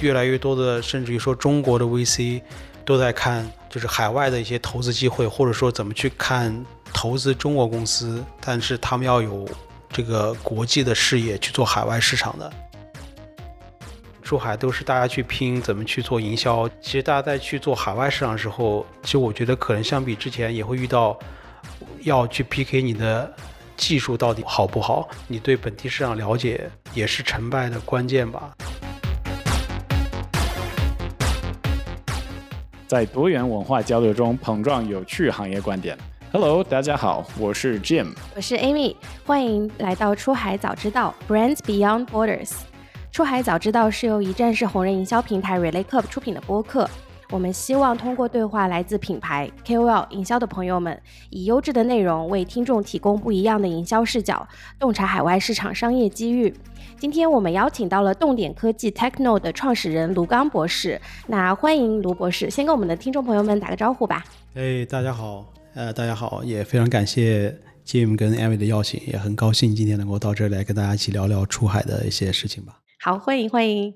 越来越多的，甚至于说中国的 VC 都在看，就是海外的一些投资机会，或者说怎么去看投资中国公司，但是他们要有这个国际的视野去做海外市场的。出海都是大家去拼怎么去做营销。其实大家在去做海外市场的时候，其实我觉得可能相比之前也会遇到要去 PK 你的技术到底好不好，你对本地市场了解也是成败的关键吧。在多元文化交流中碰撞有趣行业观点。Hello，大家好，我是 Jim，我是 Amy，欢迎来到出海早知道 Brands Beyond Borders。出海早知道是由一站式红人营销平台 Relay Club 出品的播客。我们希望通过对话来自品牌 KOL 营销的朋友们，以优质的内容为听众提供不一样的营销视角，洞察海外市场商业机遇。今天我们邀请到了动点科技 Techno 的创始人卢刚博士。那欢迎卢博士，先跟我们的听众朋友们打个招呼吧。哎，大家好，呃，大家好，也非常感谢 Jim 跟 Amy 的邀请，也很高兴今天能够到这里来跟大家一起聊聊出海的一些事情吧。好，欢迎欢迎，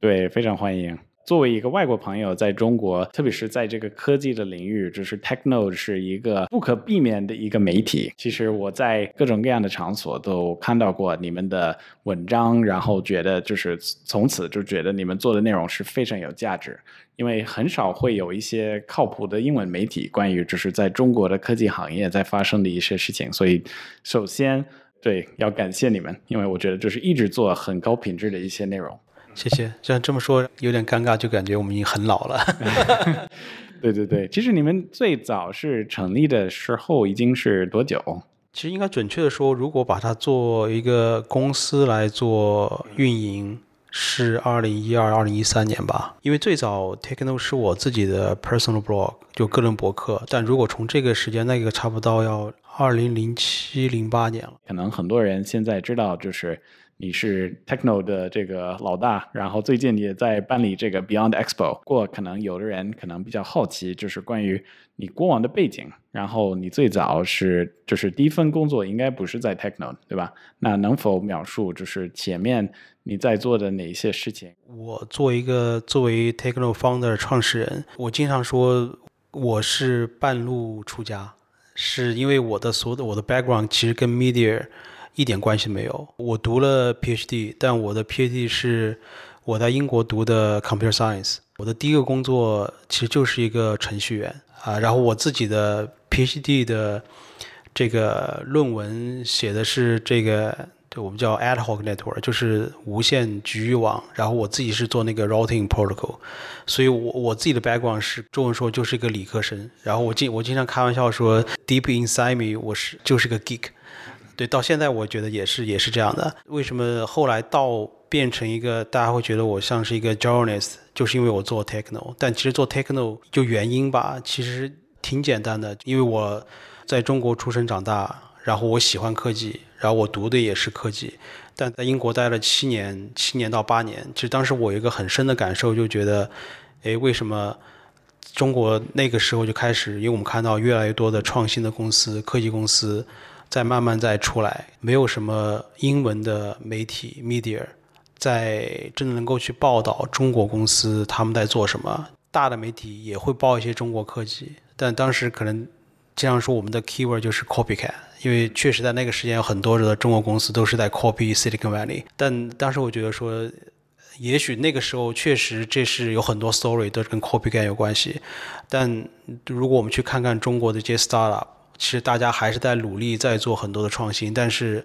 对，非常欢迎。作为一个外国朋友，在中国，特别是在这个科技的领域，就是 Techno 是一个不可避免的一个媒体。其实我在各种各样的场所都看到过你们的文章，然后觉得就是从此就觉得你们做的内容是非常有价值，因为很少会有一些靠谱的英文媒体关于就是在中国的科技行业在发生的一些事情。所以，首先。对，要感谢你们，因为我觉得就是一直做很高品质的一些内容。谢谢，像这么说有点尴尬，就感觉我们已经很老了。对对对，其实你们最早是成立的时候已经是多久？其实应该准确的说，如果把它做一个公司来做运营，是二零一二、二零一三年吧。因为最早 Techno 是我自己的 personal blog，就个人博客。但如果从这个时间，那个差不多要。二零零七零八年了，可能很多人现在知道，就是你是 Techno 的这个老大，然后最近也在办理这个 Beyond Expo。不过可能有的人可能比较好奇，就是关于你过往的背景，然后你最早是就是第一份工作应该不是在 Techno 对吧？那能否描述就是前面你在做的哪一些事情？我作为一个作为 Techno Founder 创始人，我经常说我是半路出家。是因为我的所有的我的 background 其实跟 media 一点关系没有。我读了 PhD，但我的 PhD 是我在英国读的 computer science。我的第一个工作其实就是一个程序员啊。然后我自己的 PhD 的这个论文写的是这个。就我们叫 ad hoc network，就是无线局域网。然后我自己是做那个 routing protocol，所以我我自己的 background 是中文说就是一个理科生。然后我经我经常开玩笑说，deep inside me，我是就是个 geek。对，到现在我觉得也是也是这样的。为什么后来到变成一个大家会觉得我像是一个 journalist，就是因为我做 techno。但其实做 techno 就原因吧，其实挺简单的，因为我在中国出生长大。然后我喜欢科技，然后我读的也是科技，但在英国待了七年，七年到八年。其实当时我有一个很深的感受，就觉得，哎，为什么中国那个时候就开始？因为我们看到越来越多的创新的公司、科技公司再慢慢再出来，没有什么英文的媒体 media 在真的能够去报道中国公司他们在做什么。大的媒体也会报一些中国科技，但当时可能这样说，我们的 keyword 就是 copycat。因为确实在那个时间有很多的中国公司都是在 copy Silicon Valley，但当时我觉得说，也许那个时候确实这是有很多 story 都是跟 copycat 有关系，但如果我们去看看中国的这些 startup，其实大家还是在努力在做很多的创新，但是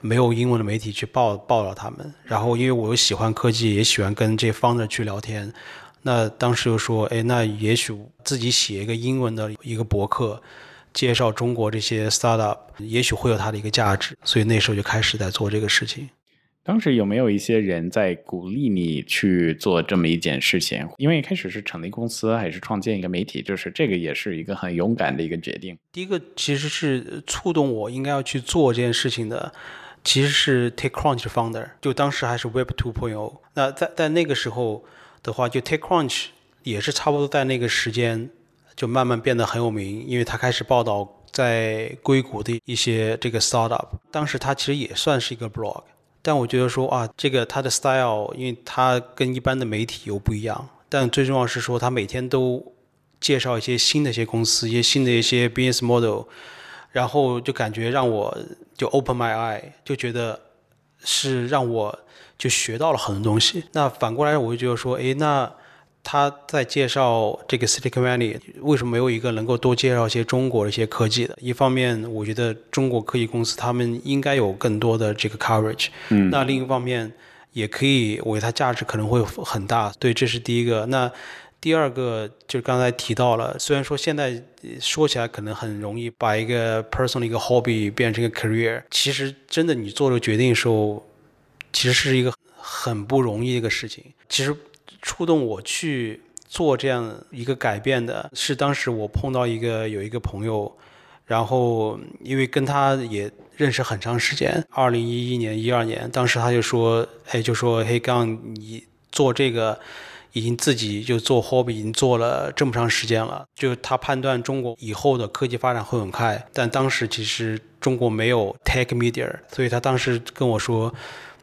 没有英文的媒体去报报道他们。然后因为我又喜欢科技，也喜欢跟这方的去聊天，那当时又说，哎，那也许自己写一个英文的一个博客。介绍中国这些 startup，也许会有它的一个价值，所以那时候就开始在做这个事情。当时有没有一些人在鼓励你去做这么一件事情？因为一开始是成立公司还是创建一个媒体，就是这个也是一个很勇敢的一个决定。第一个其实是触动我应该要去做这件事情的，其实是 TechCrunch founder，就当时还是 Web 2.0。那在在那个时候的话，就 TechCrunch 也是差不多在那个时间。就慢慢变得很有名，因为他开始报道在硅谷的一些这个 startup。当时他其实也算是一个 blog，但我觉得说啊，这个他的 style，因为他跟一般的媒体又不一样，但最重要是说他每天都介绍一些新的一些公司，一些新的一些 business model，然后就感觉让我就 open my eye，就觉得是让我就学到了很多东西。那反过来我就觉得说，哎，那。他在介绍这个 Silicon Valley 为什么没有一个能够多介绍一些中国的一些科技的？一方面，我觉得中国科技公司他们应该有更多的这个 coverage。嗯。那另一方面，也可以，我觉得它价值可能会很大。对，这是第一个。那第二个就是刚才提到了，虽然说现在说起来可能很容易把一个 personal 一个 hobby 变成一个 career，其实真的你做这个决定的时候，其实是一个很不容易的一个事情。其实。触动我去做这样一个改变的是，当时我碰到一个有一个朋友，然后因为跟他也认识很长时间，二零一一年、一二年，当时他就说，哎，就说，嘿，刚你做这个已经自己就做 hobby 已经做了这么长时间了，就他判断中国以后的科技发展会很快，但当时其实中国没有 tech media，所以他当时跟我说，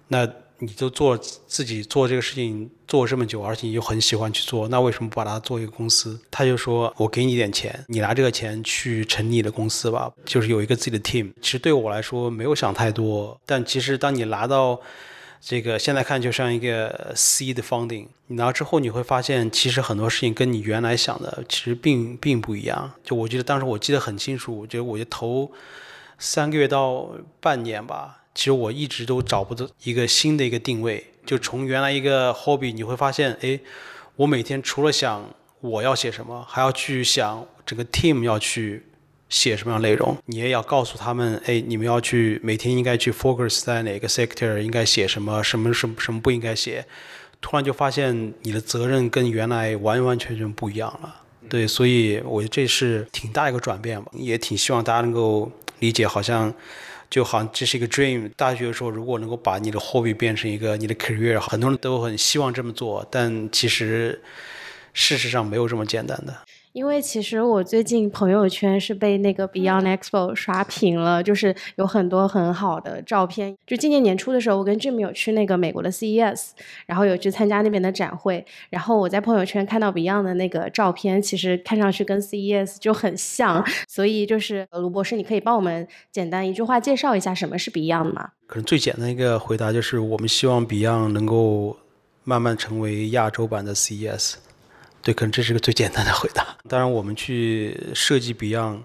那。你都做自己做这个事情做这么久，而且你又很喜欢去做，那为什么不把它做一个公司？他就说：“我给你点钱，你拿这个钱去成立你的公司吧，就是有一个自己的 team。”其实对我来说没有想太多，但其实当你拿到这个现在看就像一个 C 的 funding，你拿之后你会发现，其实很多事情跟你原来想的其实并并不一样。就我觉得当时我记得很清楚，我觉得我就头三个月到半年吧。其实我一直都找不到一个新的一个定位，就从原来一个 hobby，你会发现，哎，我每天除了想我要写什么，还要去想整个 team 要去写什么样内容，你也要告诉他们，哎，你们要去每天应该去 focus 在哪个 sector，应该写什么，什么什么什么不应该写，突然就发现你的责任跟原来完完全全不一样了。对，所以我觉得这是挺大一个转变吧，也挺希望大家能够理解，好像。就好像这是一个 dream。大学的时候，如果能够把你的 hobby 变成一个你的 career，很多人都很希望这么做，但其实事实上没有这么简单的。因为其实我最近朋友圈是被那个 Beyond Expo 刷屏了，就是有很多很好的照片。就今年年初的时候，我跟 Jim 有去那个美国的 CES，然后有去参加那边的展会。然后我在朋友圈看到 Beyond 的那个照片，其实看上去跟 CES 就很像。所以就是卢博士，你可以帮我们简单一句话介绍一下什么是 Beyond 吗？可能最简单一个回答就是，我们希望 Beyond 能够慢慢成为亚洲版的 CES。对，可能这是个最简单的回答。当然，我们去设计 Beyond，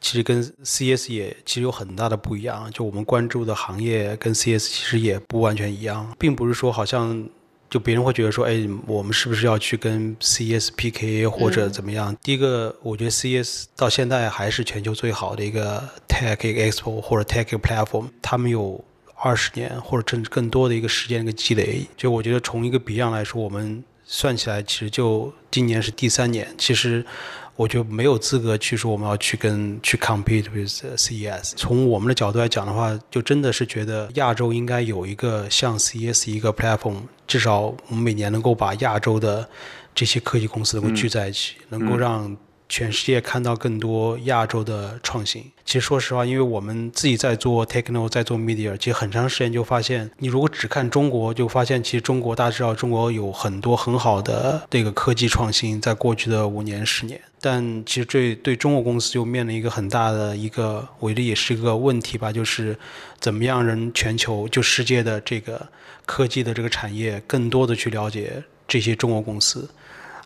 其实跟 CS 也其实有很大的不一样。就我们关注的行业跟 CS 其实也不完全一样，并不是说好像就别人会觉得说，哎，我们是不是要去跟 CS PK 或者怎么样？第一个，我觉得 CS 到现在还是全球最好的一个 Tech Expo 或者 Tech Platform，他们有二十年或者甚至更多的一个时间一个积累。就我觉得从一个 Beyond 来说，我们。算起来，其实就今年是第三年。其实，我就没有资格去说我们要去跟去 compete with CES。从我们的角度来讲的话，就真的是觉得亚洲应该有一个像 CES 一个 platform，至少我们每年能够把亚洲的这些科技公司能够聚在一起，能够让。全世界看到更多亚洲的创新。其实说实话，因为我们自己在做 techno，在做 media，其实很长时间就发现，你如果只看中国，就发现其实中国大家知道，中国有很多很好的这个科技创新，在过去的五年、十年。但其实这对中国公司就面临一个很大的一个，我觉得也是一个问题吧，就是怎么样让全球就世界的这个科技的这个产业更多的去了解这些中国公司。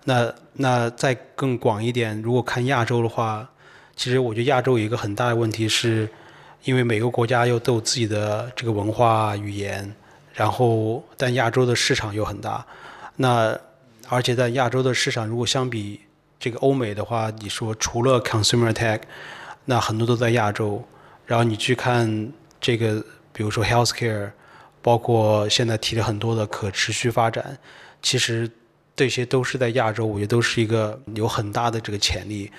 那那再更广一点，如果看亚洲的话，其实我觉得亚洲有一个很大的问题是，因为每个国家又都有自己的这个文化语言，然后但亚洲的市场又很大，那而且在亚洲的市场如果相比这个欧美的话，你说除了 consumer tech，那很多都在亚洲，然后你去看这个，比如说 healthcare，包括现在提了很多的可持续发展，其实。这些都是在亚洲，我觉得都是一个有很大的这个潜力。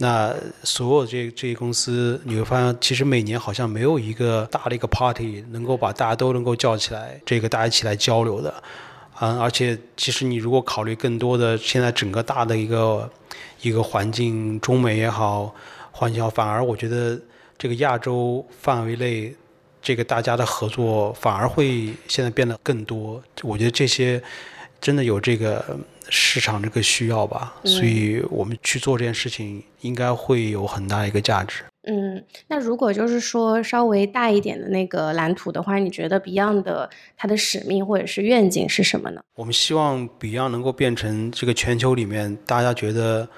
那所有这这些公司，你会发现，其实每年好像没有一个大的一个 party 能够把大家都能够叫起来，这个大家一起来交流的。嗯，而且其实你如果考虑更多的现在整个大的一个一个环境，中美也好，环境也好，反而我觉得这个亚洲范围内这个大家的合作反而会现在变得更多。我觉得这些真的有这个市场这个需要吧，所以我们去做这件事情应该会有很大一个价值。嗯，那如果就是说稍微大一点的那个蓝图的话，你觉得 Beyond 的它的使命或者是愿景是什么呢？我们希望 Beyond 能够变成这个全球里面大家觉得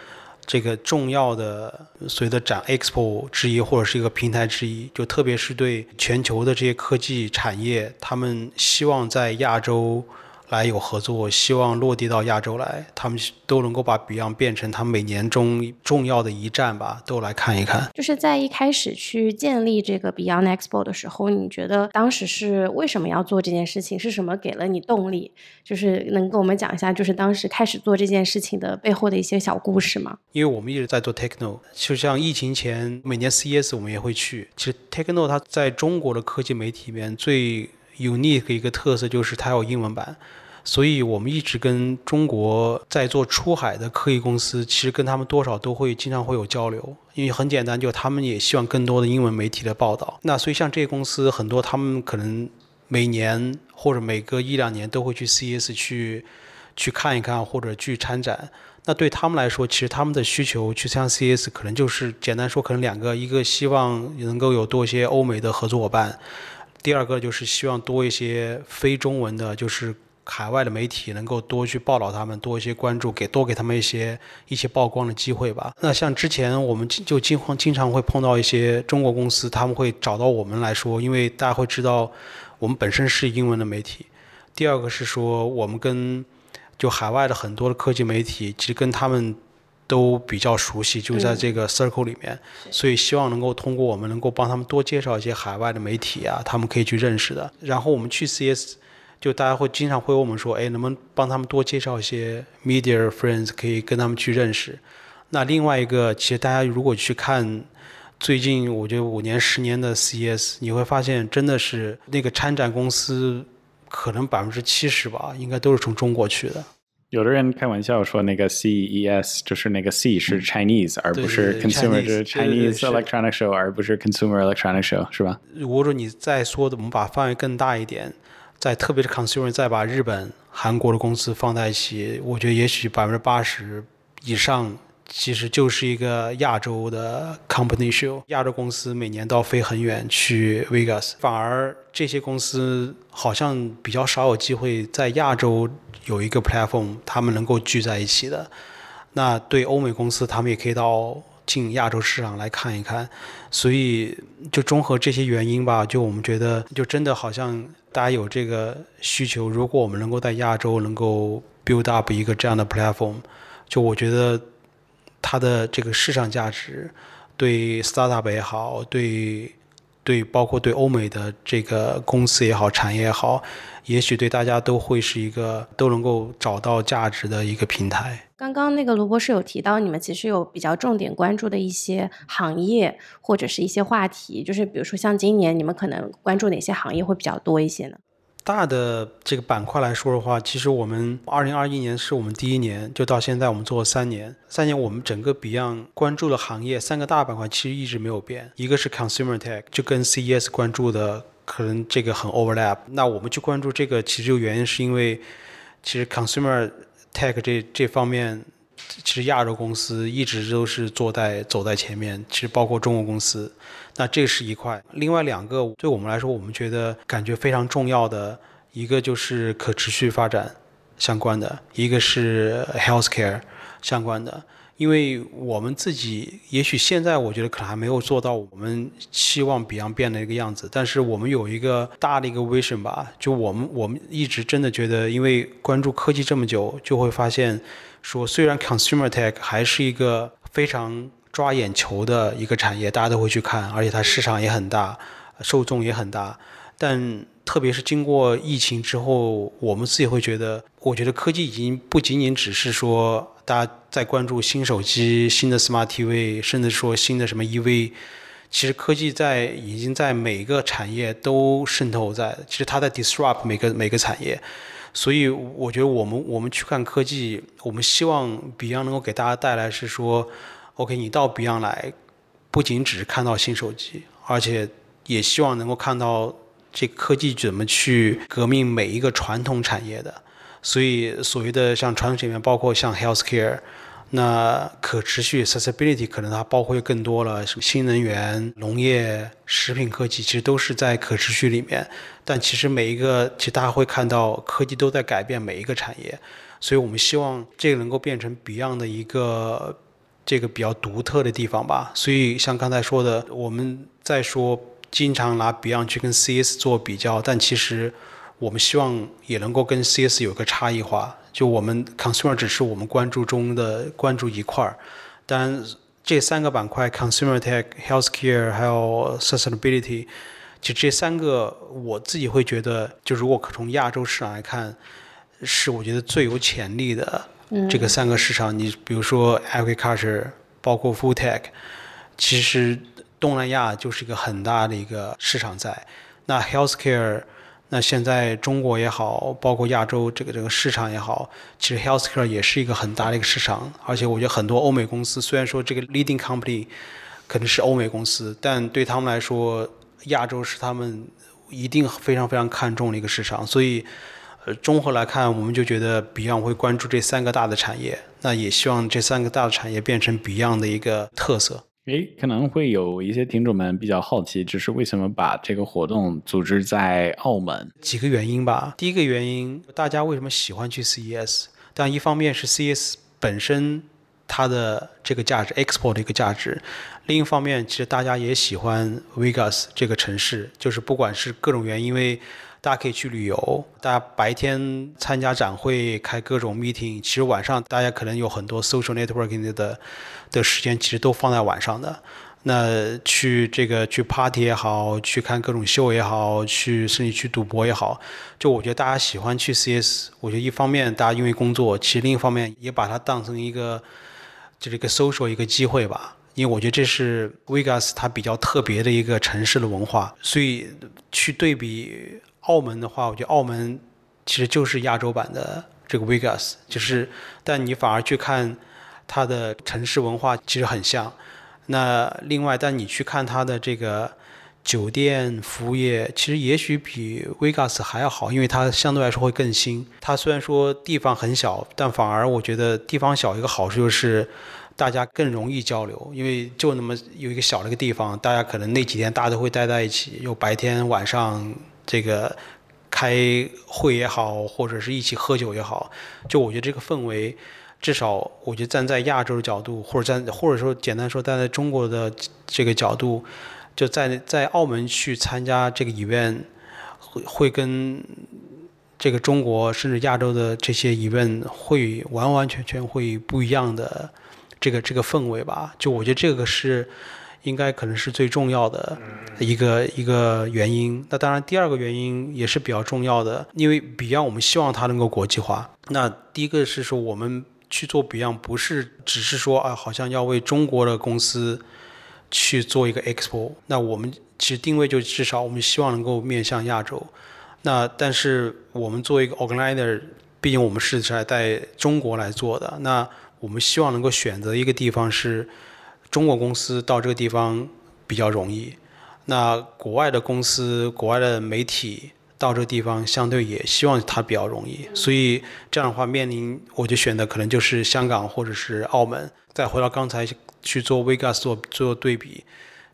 这个重要的所谓的展 Expo 之一，或者是一个平台之一，就特别是对全球的这些科技产业，他们希望在亚洲。来有合作，希望落地到亚洲来，他们都能够把 Beyond 变成他们每年中重要的一站吧，都来看一看。就是在一开始去建立这个 Beyond Expo 的时候，你觉得当时是为什么要做这件事情？是什么给了你动力？就是能跟我们讲一下，就是当时开始做这件事情的背后的一些小故事吗？因为我们一直在做 Techno，就像疫情前每年 CES 我们也会去。其实 Techno 它在中国的科技媒体里面最 unique 的一个特色就是它有英文版。所以我们一直跟中国在做出海的科技公司，其实跟他们多少都会经常会有交流，因为很简单，就他们也希望更多的英文媒体的报道。那所以像这些公司很多，他们可能每年或者每隔一两年都会去 C S 去去看一看或者去参展。那对他们来说，其实他们的需求去参加 C S 可能就是简单说，可能两个，一个希望能够有多一些欧美的合作伙伴，第二个就是希望多一些非中文的，就是。海外的媒体能够多去报道他们，多一些关注，给多给他们一些一些曝光的机会吧。那像之前我们就经常经常会碰到一些中国公司，他们会找到我们来说，因为大家会知道我们本身是英文的媒体。第二个是说，我们跟就海外的很多的科技媒体，其实跟他们都比较熟悉，就在这个 circle 里面，所以希望能够通过我们能够帮他们多介绍一些海外的媒体啊，他们可以去认识的。然后我们去 CS。就大家会经常会问我们说，哎，能不能帮他们多介绍一些 media friends，可以跟他们去认识。那另外一个，其实大家如果去看最近，我觉得五年、十年的 CES，你会发现真的是那个参展公司可能百分之七十吧，应该都是从中国去的。有的人开玩笑说，那个 CES 就是那个 C 是 Chinese，而不是 consumer，就是 Chinese electronic show，而不是 consumer electronic show，是吧？如果说你再说的，我们把范围更大一点。在特别是 consumer 再把日本、韩国的公司放在一起，我觉得也许百分之八十以上其实就是一个亚洲的 company show。亚洲公司每年都要飞很远去 Vegas，反而这些公司好像比较少有机会在亚洲有一个 platform，他们能够聚在一起的。那对欧美公司，他们也可以到进亚洲市场来看一看。所以就综合这些原因吧，就我们觉得就真的好像。大家有这个需求，如果我们能够在亚洲能够 build up 一个这样的 platform，就我觉得它的这个市场价值，对 startup 也好，对对包括对欧美的这个公司也好，产业也好，也许对大家都会是一个都能够找到价值的一个平台。刚刚那个罗博士有提到，你们其实有比较重点关注的一些行业或者是一些话题，就是比如说像今年你们可能关注哪些行业会比较多一些呢？大的这个板块来说的话，其实我们二零二一年是我们第一年，就到现在我们做了三年，三年我们整个 Beyond 关注的行业三个大板块其实一直没有变，一个是 Consumer Tech，就跟 CES 关注的可能这个很 overlap。那我们去关注这个，其实原因是因为其实 Consumer Tech 这这方面，其实亚洲公司一直都是坐在走在前面，其实包括中国公司，那这是一块。另外两个对我们来说，我们觉得感觉非常重要的一个就是可持续发展相关的，一个是 healthcare 相关的。因为我们自己，也许现在我觉得可能还没有做到我们期望 Beyond 变的一个样子，但是我们有一个大的一个 vision 吧，就我们我们一直真的觉得，因为关注科技这么久，就会发现说，虽然 consumer tech 还是一个非常抓眼球的一个产业，大家都会去看，而且它市场也很大，受众也很大，但特别是经过疫情之后，我们自己会觉得，我觉得科技已经不仅仅只是说。大家在关注新手机、新的 Smart TV，甚至说新的什么 EV，其实科技在已经在每个产业都渗透在，其实它在 disrupt 每个每个产业，所以我觉得我们我们去看科技，我们希望 Beyond 能够给大家带来是说，OK，你到 Beyond 来，不仅只是看到新手机，而且也希望能够看到这科技怎么去革命每一个传统产业的。所以所谓的像传统产业，包括像 healthcare。那可持续 sustainability 可能它包括更多了，什么新能源、农业、食品科技，其实都是在可持续里面。但其实每一个，其实大家会看到科技都在改变每一个产业，所以我们希望这个能够变成 Beyond 的一个这个比较独特的地方吧。所以像刚才说的，我们在说经常拿 Beyond 去跟 CS 做比较，但其实我们希望也能够跟 CS 有个差异化。就我们 consumer 只是我们关注中的关注一块儿，当然这三个板块 consumer tech、healthcare 还有 sustainability，就这三个我自己会觉得，就如果从亚洲市场来看，是我觉得最有潜力的这个三个市场。你比如说 agriculture，包括 food tech，其实东南亚就是一个很大的一个市场在。那 healthcare。那现在中国也好，包括亚洲这个这个市场也好，其实 healthcare 也是一个很大的一个市场。而且我觉得很多欧美公司，虽然说这个 leading company 可能是欧美公司，但对他们来说，亚洲是他们一定非常非常看重的一个市场。所以，呃，综合来看，我们就觉得 Beyond 会关注这三个大的产业，那也希望这三个大的产业变成 Beyond 的一个特色。诶，可能会有一些听众们比较好奇，就是为什么把这个活动组织在澳门？几个原因吧。第一个原因，大家为什么喜欢去 CES？但一方面是 CES 本身它的这个价值，export 的一个价值；另一方面，其实大家也喜欢 Vegas 这个城市，就是不管是各种原因，因为。大家可以去旅游，大家白天参加展会、开各种 meeting，其实晚上大家可能有很多 social networking 的的时间，其实都放在晚上的。那去这个去 party 也好，去看各种秀也好，去甚至去赌博也好，就我觉得大家喜欢去 CS，我觉得一方面大家因为工作，其实另一方面也把它当成一个就是一个 social 一个机会吧。因为我觉得这是 Vegas 它比较特别的一个城市的文化，所以去对比。澳门的话，我觉得澳门其实就是亚洲版的这个 Vegas，就是，但你反而去看它的城市文化其实很像。那另外，但你去看它的这个酒店服务业，其实也许比 Vegas 还要好，因为它相对来说会更新。它虽然说地方很小，但反而我觉得地方小一个好处就是大家更容易交流，因为就那么有一个小的一个地方，大家可能那几天大家都会待在一起，有白天晚上。这个开会也好，或者是一起喝酒也好，就我觉得这个氛围，至少我觉得站在亚洲的角度，或者站或者说简单说站在中国的这个角度，就在在澳门去参加这个 event，会会跟这个中国甚至亚洲的这些 event 会完完全全会不一样的这个这个氛围吧？就我觉得这个是。应该可能是最重要的一个一个原因。那当然，第二个原因也是比较重要的，因为 Beyond 我们希望它能够国际化。那第一个是说，我们去做 Beyond 不是只是说啊，好像要为中国的公司去做一个 Expo。那我们其实定位就至少我们希望能够面向亚洲。那但是我们作为一个 Organizer，毕竟我们是在在中国来做的，那我们希望能够选择一个地方是。中国公司到这个地方比较容易，那国外的公司、国外的媒体到这个地方相对也希望它比较容易，所以这样的话面临我就选的可能就是香港或者是澳门。再回到刚才去做 Vegas 做做对比，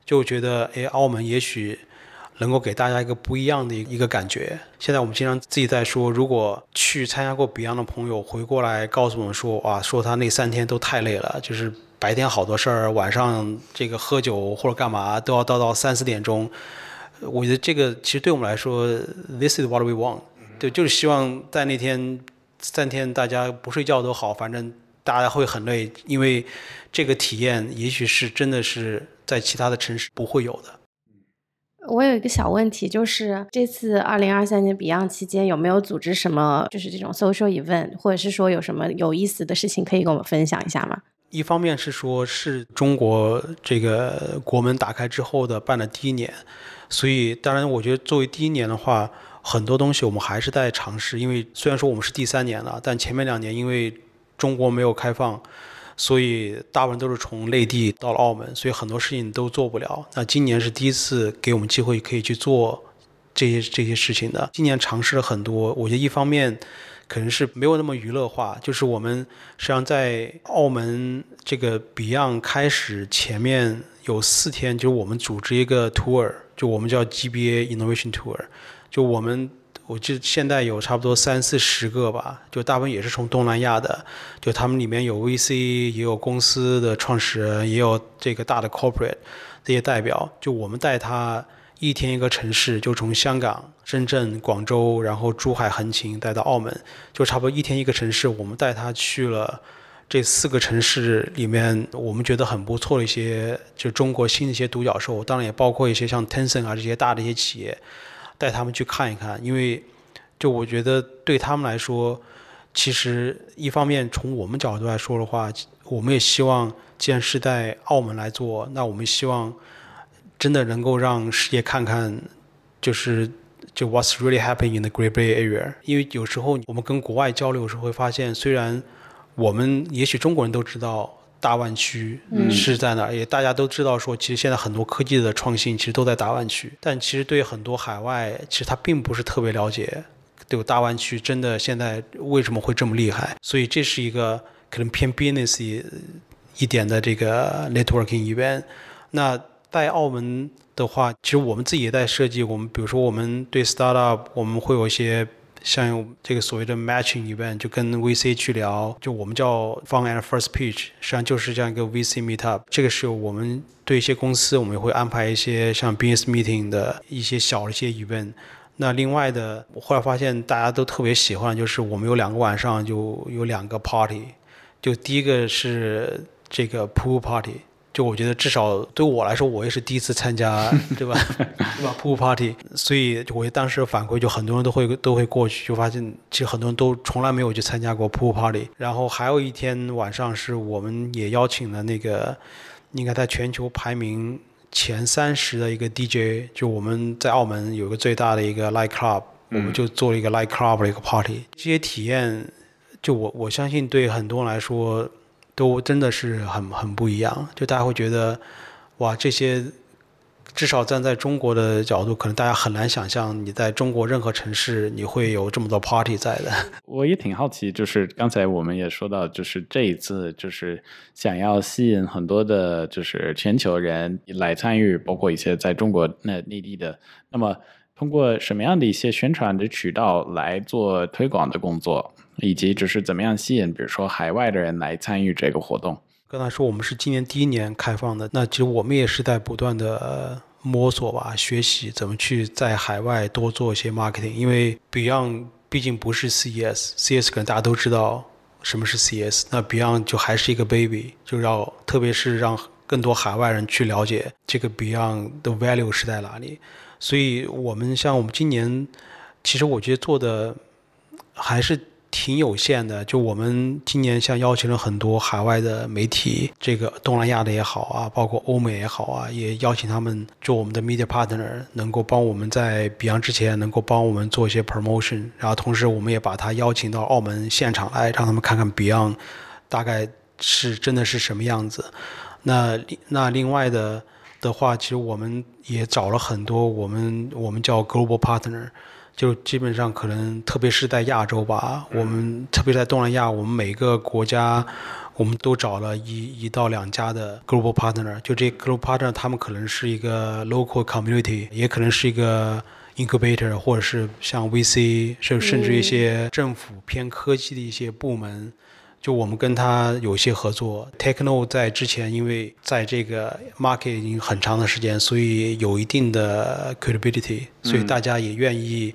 就觉得哎，澳门也许能够给大家一个不一样的一个感觉。现在我们经常自己在说，如果去参加过 Beyond 的朋友回过来告诉我们说，哇，说他那三天都太累了，就是。白天好多事儿，晚上这个喝酒或者干嘛都要到到三四点钟。我觉得这个其实对我们来说，this is what we want，对，就是希望在那天三天大家不睡觉都好，反正大家会很累，因为这个体验也许是真的是在其他的城市不会有的。我有一个小问题，就是这次二零二三年 Beyond 期间有没有组织什么就是这种 social event，或者是说有什么有意思的事情可以跟我们分享一下吗？一方面是说，是中国这个国门打开之后的办的第一年，所以当然，我觉得作为第一年的话，很多东西我们还是在尝试。因为虽然说我们是第三年了，但前面两年因为中国没有开放，所以大部分都是从内地到了澳门，所以很多事情都做不了。那今年是第一次给我们机会可以去做这些这些事情的。今年尝试了很多，我觉得一方面可能是没有那么娱乐化，就是我们实际上在澳门这个 Beyond 开始前面有四天，就是我们组织一个 tour，就我们叫 GBA Innovation Tour，就我们。我记得现在有差不多三四十个吧，就大部分也是从东南亚的，就他们里面有 VC，也有公司的创始人，也有这个大的 corporate 这些代表。就我们带他一天一个城市，就从香港、深圳、广州，然后珠海横琴带到澳门，就差不多一天一个城市。我们带他去了这四个城市里面，我们觉得很不错的一些，就中国新的一些独角兽，当然也包括一些像 Tencent 啊这些大的一些企业。带他们去看一看，因为就我觉得对他们来说，其实一方面从我们角度来说的话，我们也希望既然是在澳门来做，那我们希望真的能够让世界看看，就是就 What's really happening in the Great Bay Area。因为有时候我们跟国外交流时候会发现，虽然我们也许中国人都知道。大湾区是在哪儿？也大家都知道，说其实现在很多科技的创新其实都在大湾区。但其实对很多海外，其实他并不是特别了解，对大湾区真的现在为什么会这么厉害？所以这是一个可能偏 business 一点的这个 networking event。那在澳门的话，其实我们自己也在设计。我们比如说，我们对 startup，我们会有一些。像这个所谓的 matching event，就跟 VC 去聊，就我们叫 fun and first pitch，实际上就是这样一个 VC meetup。这个是我们对一些公司，我们也会安排一些像 business meeting 的一些小的一些 event。那另外的，我后来发现大家都特别喜欢，就是我们有两个晚上就有两个 party，就第一个是这个 pool party。就我觉得，至少对我来说，我也是第一次参加，对吧？对吧？Pool Party，所以我当时反馈就很多人都会都会过去，就发现其实很多人都从来没有去参加过 Pool Party。然后还有一天晚上是我们也邀请了那个应该在全球排名前三十的一个 DJ，就我们在澳门有个最大的一个 Light Club，我们就做了一个 Light Club 的一个 Party。这些体验，就我我相信对很多人来说。都真的是很很不一样，就大家会觉得，哇，这些至少站在中国的角度，可能大家很难想象，你在中国任何城市你会有这么多 party 在的。我也挺好奇，就是刚才我们也说到，就是这一次就是想要吸引很多的，就是全球人来参与，包括一些在中国那内地的，那么通过什么样的一些宣传的渠道来做推广的工作？以及就是怎么样吸引，比如说海外的人来参与这个活动。刚才说我们是今年第一年开放的，那其实我们也是在不断的摸索吧，学习怎么去在海外多做一些 marketing。因为 Beyond 毕竟不是 CES，CES 可能大家都知道什么是 CS，那 Beyond 就还是一个 baby，就要特别是让更多海外人去了解这个 Beyond 的 value 是在哪里。所以我们像我们今年，其实我觉得做的还是。挺有限的，就我们今年像邀请了很多海外的媒体，这个东南亚的也好啊，包括欧美也好啊，也邀请他们做我们的 media partner，能够帮我们在 Beyond 之前能够帮我们做一些 promotion，然后同时我们也把他邀请到澳门现场来，让他们看看 Beyond 大概是真的是什么样子。那那另外的的话，其实我们也找了很多我们我们叫 global partner。就基本上可能，特别是在亚洲吧，我们特别在东南亚，我们每个国家，我们都找了一一到两家的 global partner。就这 global partner，他们可能是一个 local community，也可能是一个 incubator，或者是像 VC，甚甚至一些政府偏科技的一些部门。就我们跟他有一些合作，Techno 在之前因为在这个 market 已经很长的时间，所以有一定的 credibility，所以大家也愿意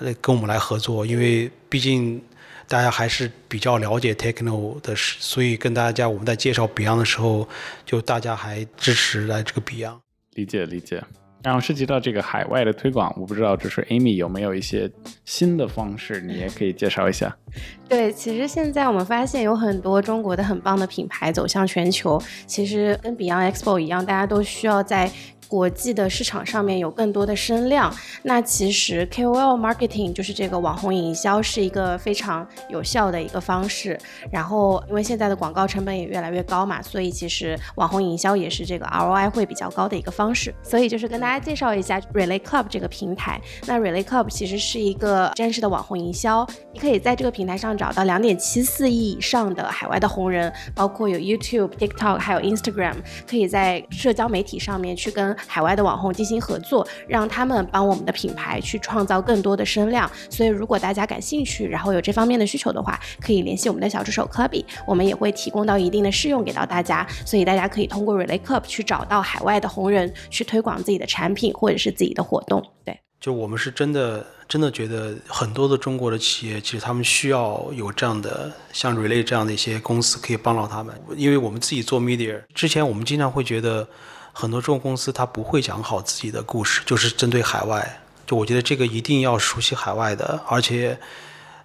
呃跟我们来合作，因为毕竟大家还是比较了解 Techno 的，所以跟大家我们在介绍 Beyond 的时候，就大家还支持来这个 Beyond。理解理解。然后涉及到这个海外的推广，我不知道就是 Amy 有没有一些新的方式，你也可以介绍一下。对，其实现在我们发现有很多中国的很棒的品牌走向全球，其实跟 Beyond Expo 一样，大家都需要在。国际的市场上面有更多的声量。那其实 KOL marketing 就是这个网红营销是一个非常有效的一个方式。然后因为现在的广告成本也越来越高嘛，所以其实网红营销也是这个 ROI 会比较高的一个方式。所以就是跟大家介绍一下 Relay Club 这个平台。那 Relay Club 其实是一个真实的网红营销，你可以在这个平台上找到两点七四亿以上的海外的红人，包括有 YouTube、TikTok 还有 Instagram，可以在社交媒体上面去跟海外的网红进行合作，让他们帮我们的品牌去创造更多的声量。所以如果大家感兴趣，然后有这方面的需求的话，可以联系我们的小助手 Clubby，我们也会提供到一定的试用给到大家。所以大家可以通过 Relay Club 去找到海外的红人，去推广自己的产品或者是自己的活动。对，就我们是真的真的觉得很多的中国的企业，其实他们需要有这样的像 Relay 这样的一些公司可以帮到他们，因为我们自己做 media，之前我们经常会觉得很多中国公司它不会讲好自己的故事，就是针对海外。就我觉得这个一定要熟悉海外的，而且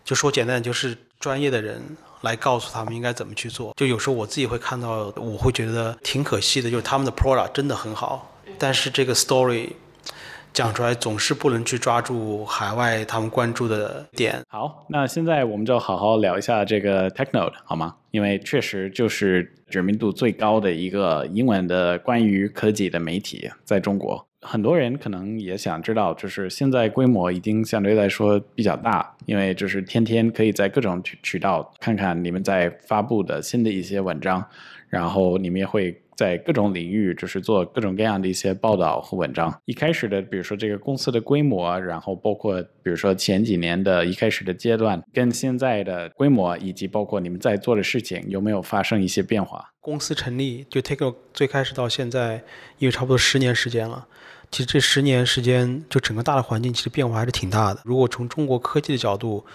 就说简单，就是专业的人来告诉他们应该怎么去做。就有时候我自己会看到，我会觉得挺可惜的，就是他们的 product 真的很好，但是这个 story 讲出来总是不能去抓住海外他们关注的点。好，那现在我们就好好聊一下这个 TechNode 好吗？因为确实就是知名度最高的一个英文的关于科技的媒体，在中国。很多人可能也想知道，就是现在规模已经相对来说比较大，因为就是天天可以在各种渠渠道看看你们在发布的新的一些文章，然后你们也会在各种领域就是做各种各样的一些报道和文章。一开始的，比如说这个公司的规模，然后包括比如说前几年的一开始的阶段，跟现在的规模，以及包括你们在做的事情，有没有发生一些变化？公司成立就 Take 最开始到现在，因为差不多十年时间了。其实这十年时间，就整个大的环境其实变化还是挺大的。如果从中国科技的角度，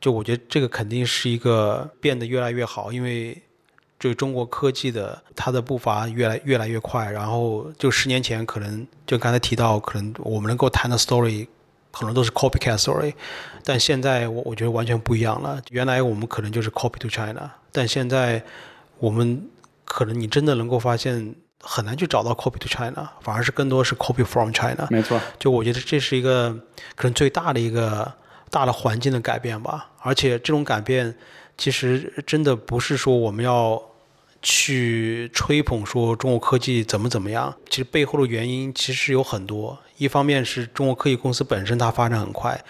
就我觉得这个肯定是一个变得越来越好，因为这个中国科技的它的步伐越来越来越快。然后就十年前可能就刚才提到，可能我们能够谈的 story 可能都是 copycat story，但现在我我觉得完全不一样了。原来我们可能就是 copy to China，但现在我们可能你真的能够发现。很难去找到 copy to China，反而是更多是 copy from China。没错，就我觉得这是一个可能最大的一个大的环境的改变吧。而且这种改变其实真的不是说我们要去吹捧说中国科技怎么怎么样，其实背后的原因其实有很多。一方面是中国科技公司本身它发展很快，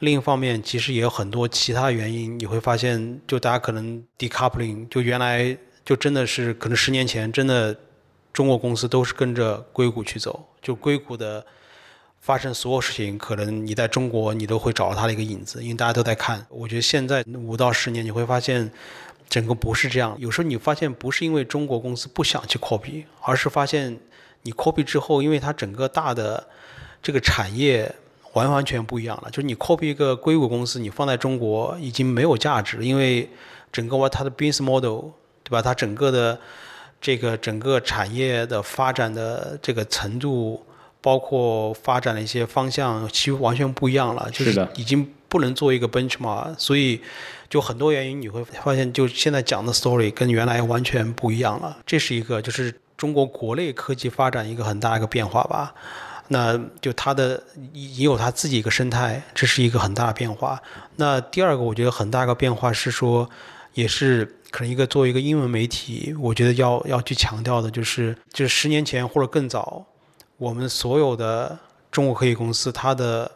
另一方面其实也有很多其他原因。你会发现，就大家可能 decoupling，就原来就真的是可能十年前真的。中国公司都是跟着硅谷去走，就硅谷的发生所有事情，可能你在中国你都会找到它的一个影子，因为大家都在看。我觉得现在五到十年你会发现，整个不是这样。有时候你发现不是因为中国公司不想去 copy，而是发现你 copy 之后，因为它整个大的这个产业完完全不一样了。就是你 copy 一个硅谷公司，你放在中国已经没有价值，因为整个它的 business model，对吧？它整个的。这个整个产业的发展的这个程度，包括发展的一些方向，其实完全不一样了，就是已经不能做一个 benchmark，所以就很多原因你会发现，就现在讲的 story 跟原来完全不一样了。这是一个就是中国国内科技发展一个很大一个变化吧。那就它的也有它自己一个生态，这是一个很大的变化。那第二个我觉得很大一个变化是说，也是。可能一个作为一个英文媒体，我觉得要要去强调的就是，就是十年前或者更早，我们所有的中国科技公司，它的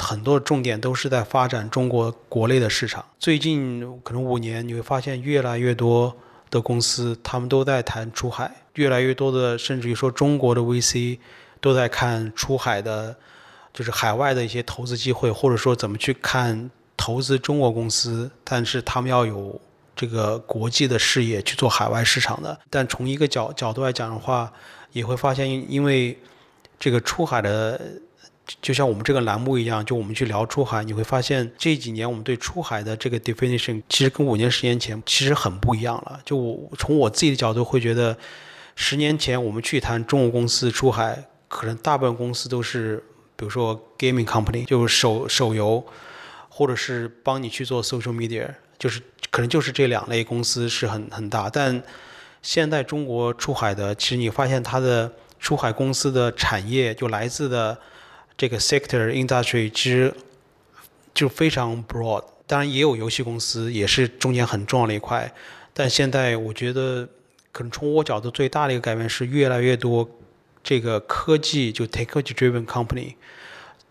很多重点都是在发展中国国内的市场。最近可能五年，你会发现越来越多的公司，他们都在谈出海，越来越多的，甚至于说中国的 VC 都在看出海的，就是海外的一些投资机会，或者说怎么去看投资中国公司，但是他们要有。这个国际的视野去做海外市场的，但从一个角角度来讲的话，也会发现，因为这个出海的，就像我们这个栏目一样，就我们去聊出海，你会发现这几年我们对出海的这个 definition，其实跟五年、十年前其实很不一样了。就我从我自己的角度会觉得，十年前我们去谈中国公司出海，可能大部分公司都是，比如说 gaming company，就是手手游，或者是帮你去做 social media，就是。可能就是这两类公司是很很大，但现在中国出海的，其实你发现它的出海公司的产业就来自的这个 sector industry 其实就非常 broad。当然也有游戏公司，也是中间很重要的一块。但现在我觉得，可能从我角度最大的一个改变是，越来越多这个科技就 technology driven company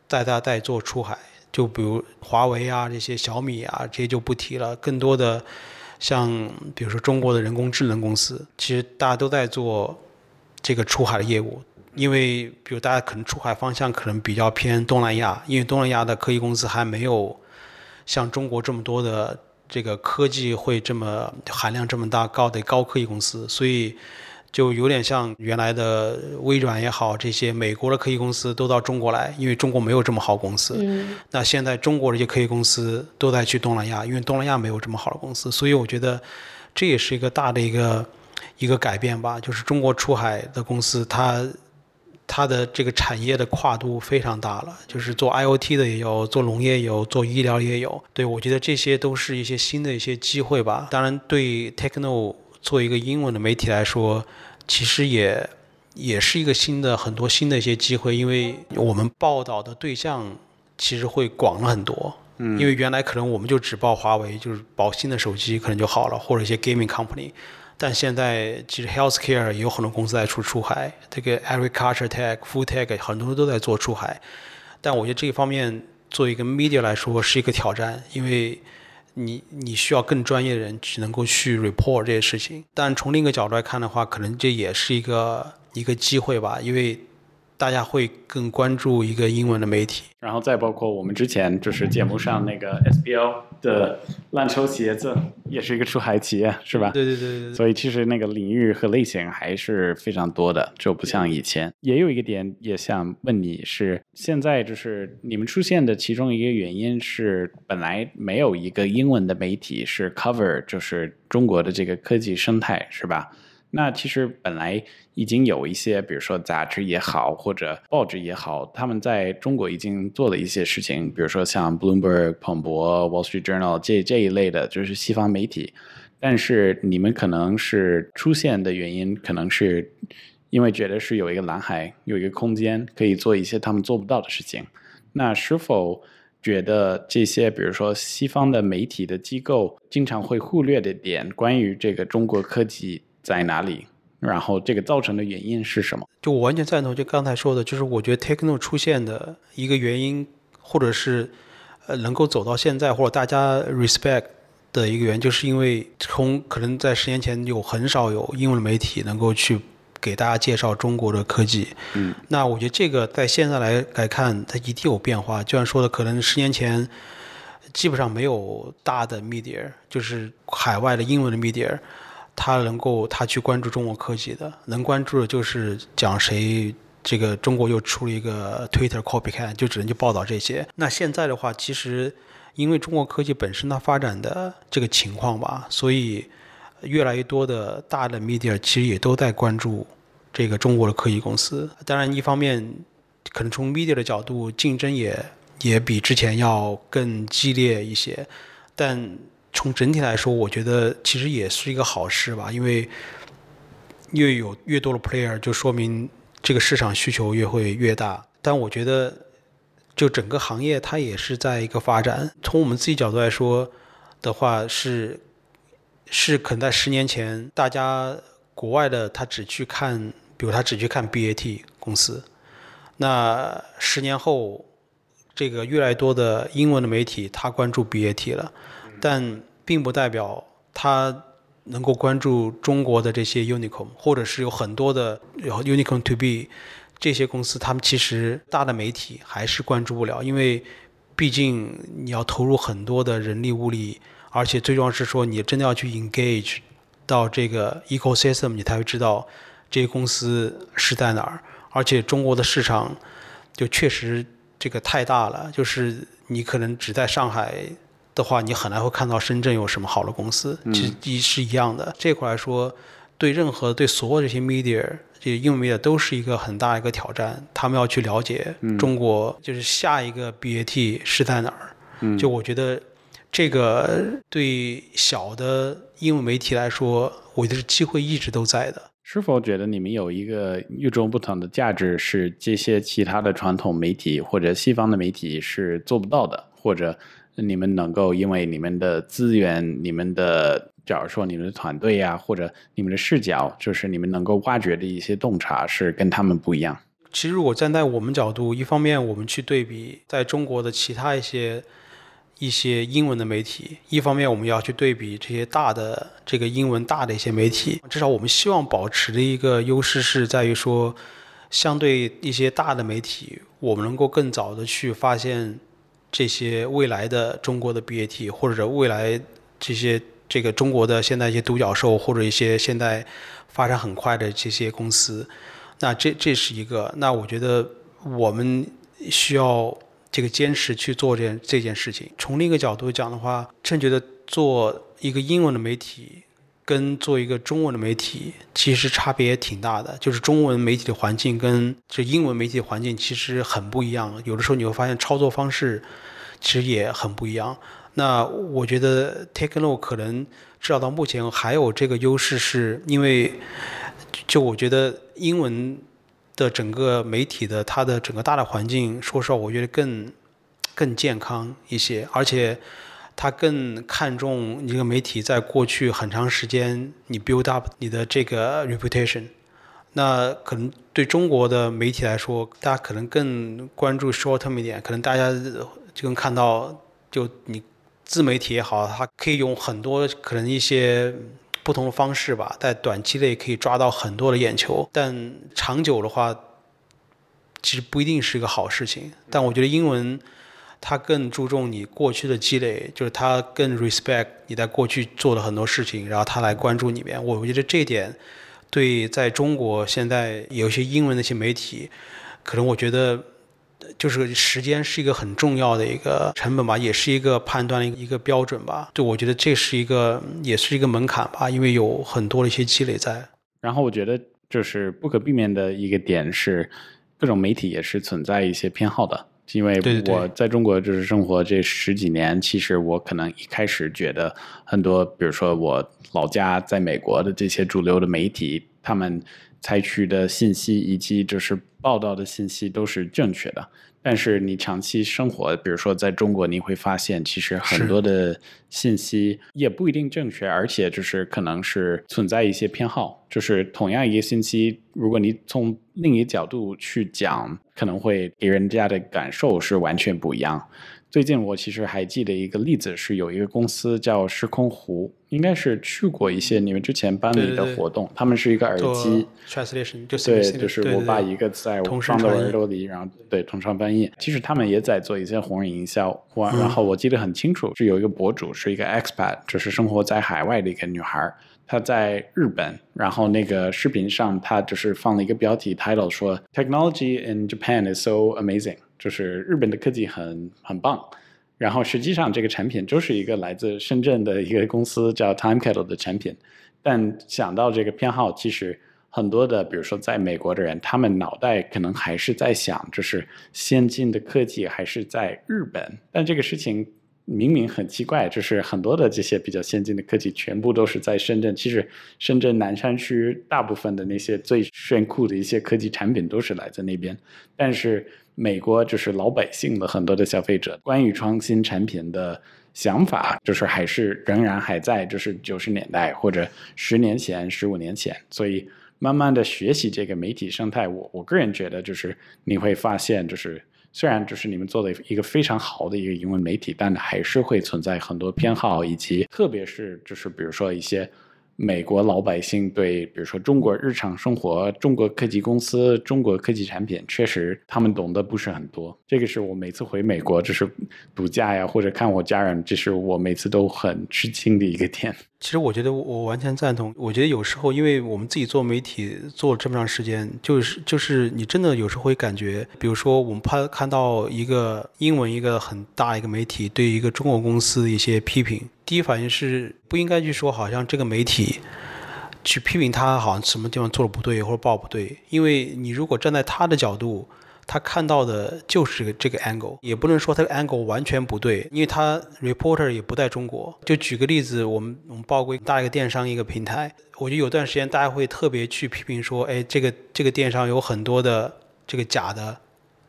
带大带做出海。就比如华为啊，这些小米啊，这些就不提了。更多的像比如说中国的人工智能公司，其实大家都在做这个出海的业务。因为比如大家可能出海方向可能比较偏东南亚，因为东南亚的科技公司还没有。像中国这么多的这个科技会这么含量这么大高的高科技公司，所以就有点像原来的微软也好，这些美国的科技公司都到中国来，因为中国没有这么好公司。那现在中国这些科技公司都在去东南亚，因为东南亚没有这么好的公司，所以我觉得这也是一个大的一个一个改变吧，就是中国出海的公司它。它的这个产业的跨度非常大了，就是做 IOT 的也有，做农业有，做医疗也有。对我觉得这些都是一些新的一些机会吧。当然，对 Techno 做一个英文的媒体来说，其实也也是一个新的很多新的一些机会，因为我们报道的对象其实会广了很多。嗯，因为原来可能我们就只报华为，就是报新的手机可能就好了，或者一些 Gaming Company。但现在其实 healthcare 也有很多公司在出出海，这个 agriculture tech、food tech 很多都在做出海。但我觉得这一方面作为一个 media 来说是一个挑战，因为你你需要更专业的人去能够去 report 这些事情。但从另一个角度来看的话，可能这也是一个一个机会吧，因为。大家会更关注一个英文的媒体，然后再包括我们之前就是节目上那个 SBL 的烂球鞋子，也是一个出海企业，是吧？对对对对。所以其实那个领域和类型还是非常多的，就不像以前。也有一个点也想问你是，现在就是你们出现的其中一个原因是，本来没有一个英文的媒体是 cover 就是中国的这个科技生态，是吧？那其实本来已经有一些，比如说杂志也好，或者报纸也好，他们在中国已经做了一些事情，比如说像 Bloomberg、彭博、Wall Street Journal 这这一类的，就是西方媒体。但是你们可能是出现的原因，可能是因为觉得是有一个蓝海，有一个空间可以做一些他们做不到的事情。那是否觉得这些，比如说西方的媒体的机构经常会忽略的点，关于这个中国科技？在哪里？然后这个造成的原因是什么？就我完全赞同，就刚才说的，就是我觉得 Techno 出现的一个原因，或者是呃能够走到现在，或者大家 respect 的一个原因，就是因为从可能在十年前有很少有英文媒体能够去给大家介绍中国的科技。嗯。那我觉得这个在现在来来看，它一定有变化。就像说的，可能十年前基本上没有大的 media，就是海外的英文的 media。他能够他去关注中国科技的，能关注的就是讲谁这个中国又出了一个 Twitter copycat，就只能去报道这些。那现在的话，其实因为中国科技本身它发展的这个情况吧，所以越来越多的大的 media 其实也都在关注这个中国的科技公司。当然，一方面可能从 media 的角度竞争也也比之前要更激烈一些，但。从整体来说，我觉得其实也是一个好事吧，因为越有越多的 player，就说明这个市场需求越会越大。但我觉得，就整个行业它也是在一个发展。从我们自己角度来说的话，是是可能在十年前，大家国外的他只去看，比如他只去看 BAT 公司。那十年后，这个越来越多的英文的媒体他关注 BAT 了。但并不代表他能够关注中国的这些 unicorn，或者是有很多的 unicorn to be 这些公司，他们其实大的媒体还是关注不了，因为毕竟你要投入很多的人力物力，而且最重要是说你真的要去 engage 到这个 ecosystem，你才会知道这些公司是在哪儿。而且中国的市场就确实这个太大了，就是你可能只在上海。的话，你很难会看到深圳有什么好的公司，其实一是一样的。这块来说，对任何对所有这些 media，这些英文 media 都是一个很大一个挑战。他们要去了解中国，就是下一个 BAT 是在哪儿。就我觉得，这个对小的英文媒体来说，我觉得机会一直都在的。是否觉得你们有一个与众不同的价值，是这些其他的传统媒体或者西方的媒体是做不到的，或者你们能够因为你们的资源、你们的，假如说你们的团队呀，或者你们的视角，就是你们能够挖掘的一些洞察，是跟他们不一样。其实，如果站在我们角度，一方面我们去对比在中国的其他一些。一些英文的媒体，一方面我们要去对比这些大的这个英文大的一些媒体，至少我们希望保持的一个优势是在于说，相对一些大的媒体，我们能够更早的去发现这些未来的中国的 BAT，或者未来这些这个中国的现在一些独角兽，或者一些现在发展很快的这些公司，那这这是一个，那我觉得我们需要。这个坚持去做这件这件事情。从另一个角度讲的话，真觉得做一个英文的媒体跟做一个中文的媒体其实差别也挺大的。就是中文媒体的环境跟这英文媒体的环境其实很不一样。有的时候你会发现操作方式其实也很不一样。那我觉得 Takeno 可能至少到目前还有这个优势，是因为就我觉得英文。的整个媒体的它的整个大的环境，说实话，我觉得更更健康一些，而且他更看重一个媒体在过去很长时间你 build up 你的这个 reputation。那可能对中国的媒体来说，大家可能更关注 short term 一点，可能大家就能看到，就你自媒体也好，它可以用很多可能一些。不同的方式吧，在短期内可以抓到很多的眼球，但长久的话，其实不一定是一个好事情。但我觉得英文他更注重你过去的积累，就是他更 respect 你在过去做的很多事情，然后他来关注里面。我觉得这点对在中国现在有些英文的一些媒体，可能我觉得。就是时间是一个很重要的一个成本吧，也是一个判断的一个标准吧。对，我觉得这是一个，也是一个门槛吧，因为有很多的一些积累在。然后我觉得就是不可避免的一个点是，各种媒体也是存在一些偏好的。因为我在中国就是生活这十几年，其实我可能一开始觉得很多，比如说我老家在美国的这些主流的媒体，他们。采取的信息以及就是报道的信息都是正确的，但是你长期生活，比如说在中国，你会发现其实很多的信息也不一定正确，而且就是可能是存在一些偏好，就是同样一个信息，如果你从另一个角度去讲，可能会给人家的感受是完全不一样。最近我其实还记得一个例子，是有一个公司叫时空湖，应该是去过一些你们之前班里的活动。他们是一个耳机，translation，就对，就是我把一个在放到耳朵里，然后对同声翻译。其实他们也在做一些红人营销，哇，然后我记得很清楚，是有一个博主，是一个 expat，就是生活在海外的一个女孩，她在日本，然后那个视频上她就是放了一个标题 title 说，Technology in Japan is so amazing。就是日本的科技很很棒，然后实际上这个产品就是一个来自深圳的一个公司叫 Time Kettle 的产品，但想到这个偏好，其实很多的，比如说在美国的人，他们脑袋可能还是在想，就是先进的科技还是在日本，但这个事情。明明很奇怪，就是很多的这些比较先进的科技全部都是在深圳。其实深圳南山区大部分的那些最炫酷的一些科技产品都是来自那边。但是美国就是老百姓的很多的消费者关于创新产品的想法，就是还是仍然还在就是九十年代或者十年前、十五年前。所以慢慢的学习这个媒体生态，我我个人觉得就是你会发现就是。虽然就是你们做的一个非常好的一个英文媒体，但还是会存在很多偏好，以及特别是就是比如说一些。美国老百姓对，比如说中国日常生活、中国科技公司、中国科技产品，确实他们懂得不是很多。这个是我每次回美国，就是度假呀，或者看我家人，这是我每次都很吃惊的一个点。其实我觉得我完全赞同。我觉得有时候，因为我们自己做媒体做了这么长时间，就是就是你真的有时候会感觉，比如说我们拍看到一个英文一个很大一个媒体对一个中国公司的一些批评。第一反应是不应该去说，好像这个媒体去批评他，好像什么地方做的不对或者报不对。因为你如果站在他的角度，他看到的就是这个 angle，也不能说他的 angle 完全不对，因为他 reporter 也不在中国。就举个例子，我们我们报过大一个电商一个平台，我觉得有段时间大家会特别去批评说，哎，这个这个电商有很多的这个假的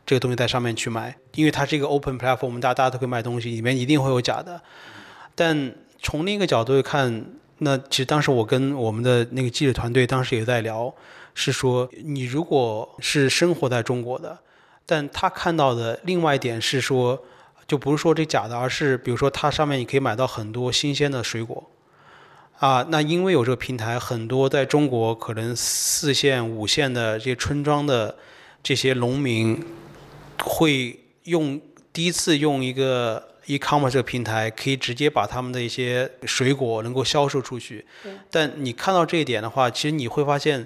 这个东西在上面去卖，因为它是一个 open platform，我们大家大家都可以卖东西，里面一定会有假的。但从另一个角度看，那其实当时我跟我们的那个记者团队当时也在聊，是说你如果是生活在中国的。但他看到的另外一点是说，就不是说这假的，而是比如说它上面你可以买到很多新鲜的水果，啊，那因为有这个平台，很多在中国可能四线、五线的这些村庄的这些农民，会用第一次用一个 e-commerce 这个平台，可以直接把他们的一些水果能够销售出去。但你看到这一点的话，其实你会发现。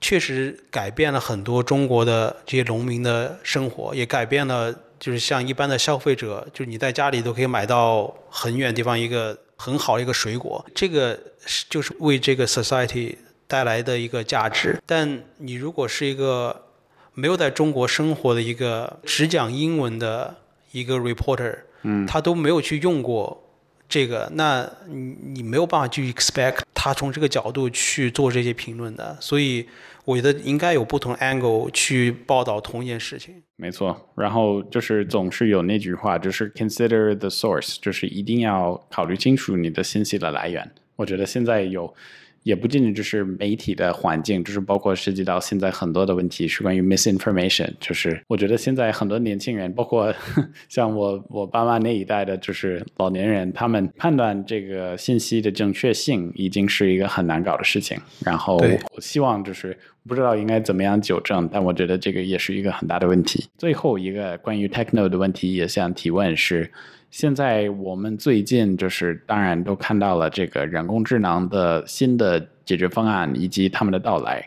确实改变了很多中国的这些农民的生活，也改变了就是像一般的消费者，就是你在家里都可以买到很远地方一个很好的一个水果，这个是就是为这个 society 带来的一个价值。但你如果是一个没有在中国生活的一个只讲英文的一个 reporter，嗯，他都没有去用过。这个，那你你没有办法去 expect 他从这个角度去做这些评论的，所以我觉得应该有不同 angle 去报道同一件事情。没错，然后就是总是有那句话，就是 consider the source，就是一定要考虑清楚你的信息的来源。我觉得现在有。也不仅仅就是媒体的环境，就是包括涉及到现在很多的问题是关于 misinformation。就是我觉得现在很多年轻人，包括 像我我爸妈那一代的，就是老年人，他们判断这个信息的正确性已经是一个很难搞的事情。然后我希望就是不知道应该怎么样纠正，但我觉得这个也是一个很大的问题。最后一个关于 techno 的问题也想提问是。现在我们最近就是当然都看到了这个人工智能的新的解决方案以及他们的到来。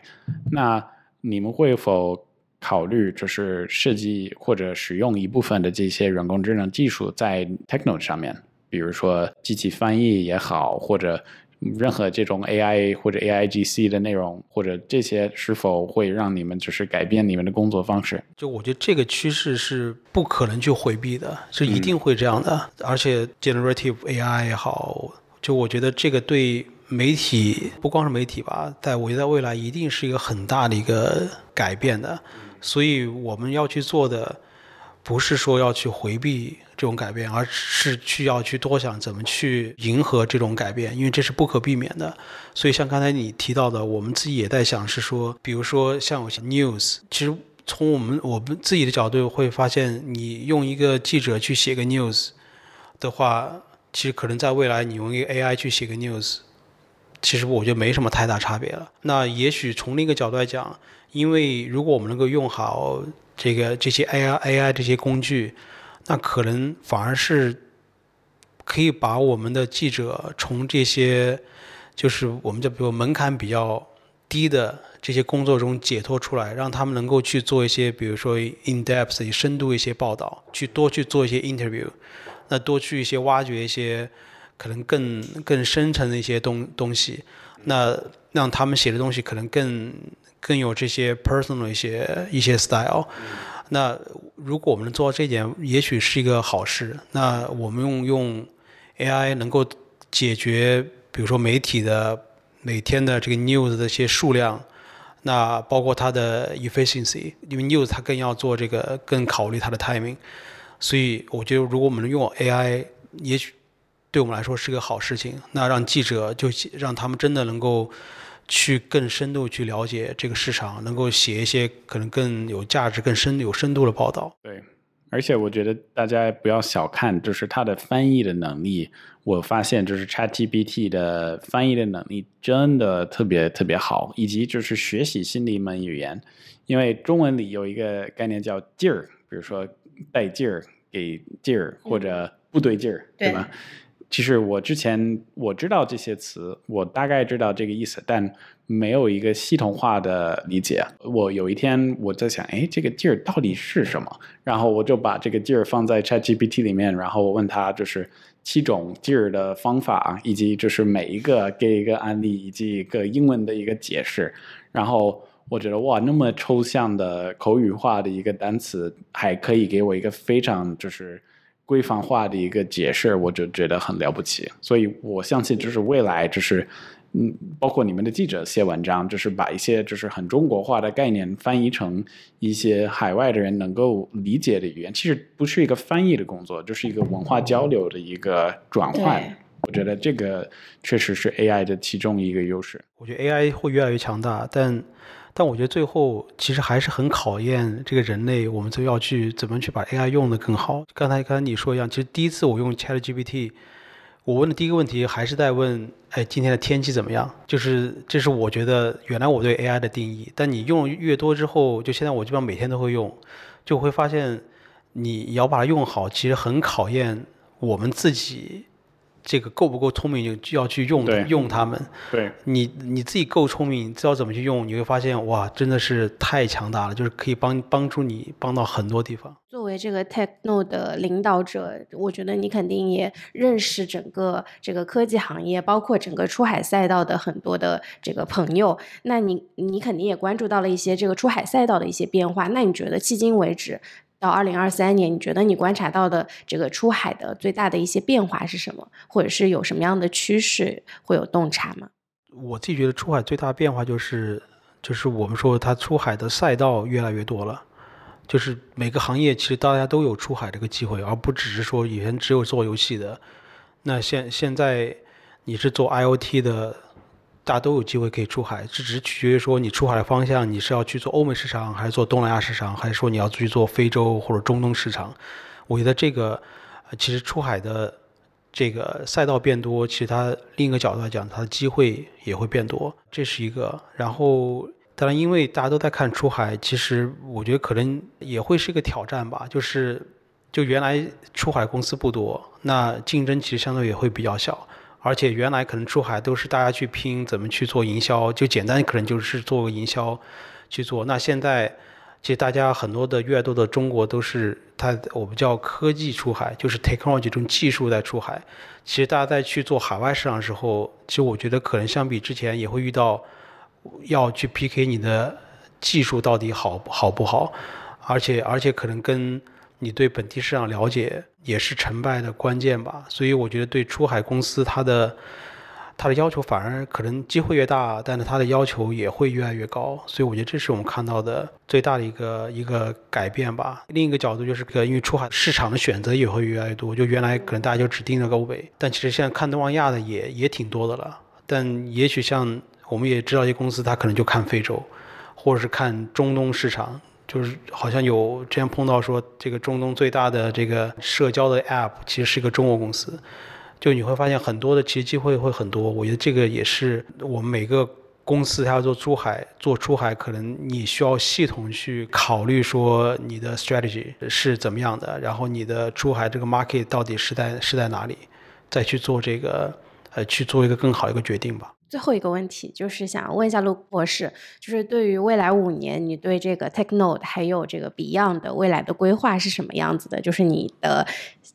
那你们会否考虑就是设计或者使用一部分的这些人工智能技术在 Techno 上面，比如说机器翻译也好，或者？任何这种 AI 或者 AIGC 的内容，或者这些是否会让你们就是改变你们的工作方式？就我觉得这个趋势是不可能去回避的，是一定会这样的。而且 Generative AI 也好，就我觉得这个对媒体不光是媒体吧，在我觉得未来一定是一个很大的一个改变的。所以我们要去做的。不是说要去回避这种改变，而是需要去多想怎么去迎合这种改变，因为这是不可避免的。所以像刚才你提到的，我们自己也在想，是说，比如说像有些 news，其实从我们我们自己的角度会发现，你用一个记者去写个 news 的话，其实可能在未来你用一个 AI 去写个 news，其实我觉得没什么太大差别了。那也许从另一个角度来讲，因为如果我们能够用好。这个这些 AI AI 这些工具，那可能反而是可以把我们的记者从这些就是我们就比如门槛比较低的这些工作中解脱出来，让他们能够去做一些比如说 in depth 深度一些报道，去多去做一些 interview，那多去一些挖掘一些可能更更深层的一些东东西，那让他们写的东西可能更。更有这些 personal 一些一些 style，那如果我们能做到这一点，也许是一个好事。那我们用用 AI 能够解决，比如说媒体的每天的这个 news 的一些数量，那包括它的 efficiency，因为 news 它更要做这个，更考虑它的 timing。所以我觉得，如果我们能用 AI，也许对我们来说是个好事情。那让记者就让他们真的能够。去更深度去了解这个市场，能够写一些可能更有价值、更深有深度的报道。对，而且我觉得大家不要小看，就是它的翻译的能力。我发现，就是 ChatGPT 的翻译的能力真的特别特别好，以及就是学习新的一门语言。因为中文里有一个概念叫劲儿，比如说带劲儿、给劲儿或者不对劲儿，对吧？其实我之前我知道这些词，我大概知道这个意思，但没有一个系统化的理解。我有一天我在想，哎，这个劲儿到底是什么？然后我就把这个劲儿放在 ChatGPT 里面，然后我问他就是七种劲儿的方法，以及就是每一个给一个案例以及一个英文的一个解释。然后我觉得哇，那么抽象的口语化的一个单词，还可以给我一个非常就是规范化的一个解释，我就觉得很了不起。所以我相信，就是未来就是。嗯，包括你们的记者写文章，就是把一些就是很中国化的概念翻译成一些海外的人能够理解的语言，其实不是一个翻译的工作，就是一个文化交流的一个转换。我觉得这个确实是 AI 的其中一个优势。我觉得 AI 会越来越强大，但但我觉得最后其实还是很考验这个人类，我们就要去怎么去把 AI 用的更好。刚才跟你说一样，其实第一次我用 ChatGPT。我问的第一个问题还是在问，哎，今天的天气怎么样？就是这是我觉得原来我对 AI 的定义。但你用越多之后，就现在我基本上每天都会用，就会发现你要把它用好，其实很考验我们自己。这个够不够聪明，就要去用用它们。对，你你自己够聪明，知道怎么去用，你会发现哇，真的是太强大了，就是可以帮帮助你帮到很多地方。作为这个 techno 的领导者，我觉得你肯定也认识整个这个科技行业，包括整个出海赛道的很多的这个朋友。那你你肯定也关注到了一些这个出海赛道的一些变化。那你觉得迄今为止？到二零二三年，你觉得你观察到的这个出海的最大的一些变化是什么？或者是有什么样的趋势会有洞察吗？我自己觉得出海最大的变化就是，就是我们说它出海的赛道越来越多了，就是每个行业其实大家都有出海这个机会，而不只是说以前只有做游戏的。那现现在你是做 IOT 的。大家都有机会可以出海，这只是取决于说你出海的方向，你是要去做欧美市场，还是做东南亚市场，还是说你要去做非洲或者中东市场？我觉得这个其实出海的这个赛道变多，其实它另一个角度来讲，它的机会也会变多，这是一个。然后当然，因为大家都在看出海，其实我觉得可能也会是一个挑战吧，就是就原来出海公司不多，那竞争其实相对也会比较小。而且原来可能出海都是大家去拼怎么去做营销，就简单可能就是做个营销去做。那现在其实大家很多的越来越多的中国都是它我们叫科技出海，就是 technology 这种技术在出海。其实大家在去做海外市场的时候，其实我觉得可能相比之前也会遇到要去 PK 你的技术到底好好不好，而且而且可能跟你对本地市场了解也是成败的关键吧，所以我觉得对出海公司它的它的要求反而可能机会越大，但是它的要求也会越来越高，所以我觉得这是我们看到的最大的一个一个改变吧。另一个角度就是，因为出海市场的选择也会越来越多，就原来可能大家就只盯着欧北，但其实现在看东南亚的也也挺多的了。但也许像我们也知道一些公司，它可能就看非洲，或者是看中东市场。就是好像有之前碰到说，这个中东最大的这个社交的 App 其实是一个中国公司，就你会发现很多的其实机会会很多。我觉得这个也是我们每个公司它要做出海，做出海可能你需要系统去考虑说你的 strategy 是怎么样的，然后你的出海这个 market 到底是在是在哪里，再去做这个呃去做一个更好一个决定吧。最后一个问题就是想问一下陆博士，就是对于未来五年，你对这个 Technode 还有这个 Beyond 的未来的规划是什么样子的？就是你的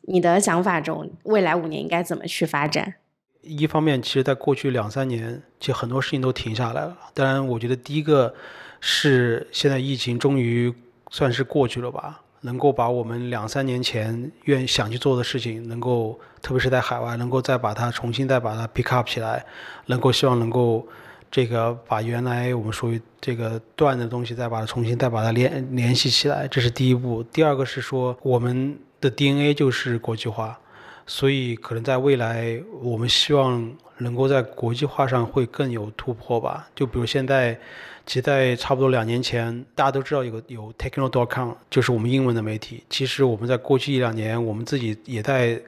你的想法中，未来五年应该怎么去发展？一方面，其实在过去两三年，其实很多事情都停下来了。当然，我觉得第一个是现在疫情终于算是过去了吧。能够把我们两三年前愿想去做的事情，能够特别是在海外，能够再把它重新再把它 pick up 起来，能够希望能够这个把原来我们属于这个断的东西再把它重新再把它联联系起来，这是第一步。第二个是说我们的 DNA 就是国际化，所以可能在未来我们希望能够在国际化上会更有突破吧。就比如现在。其实，在差不多两年前，大家都知道有个有 Techno.com，就是我们英文的媒体。其实我们在过去一两年，我们自己也在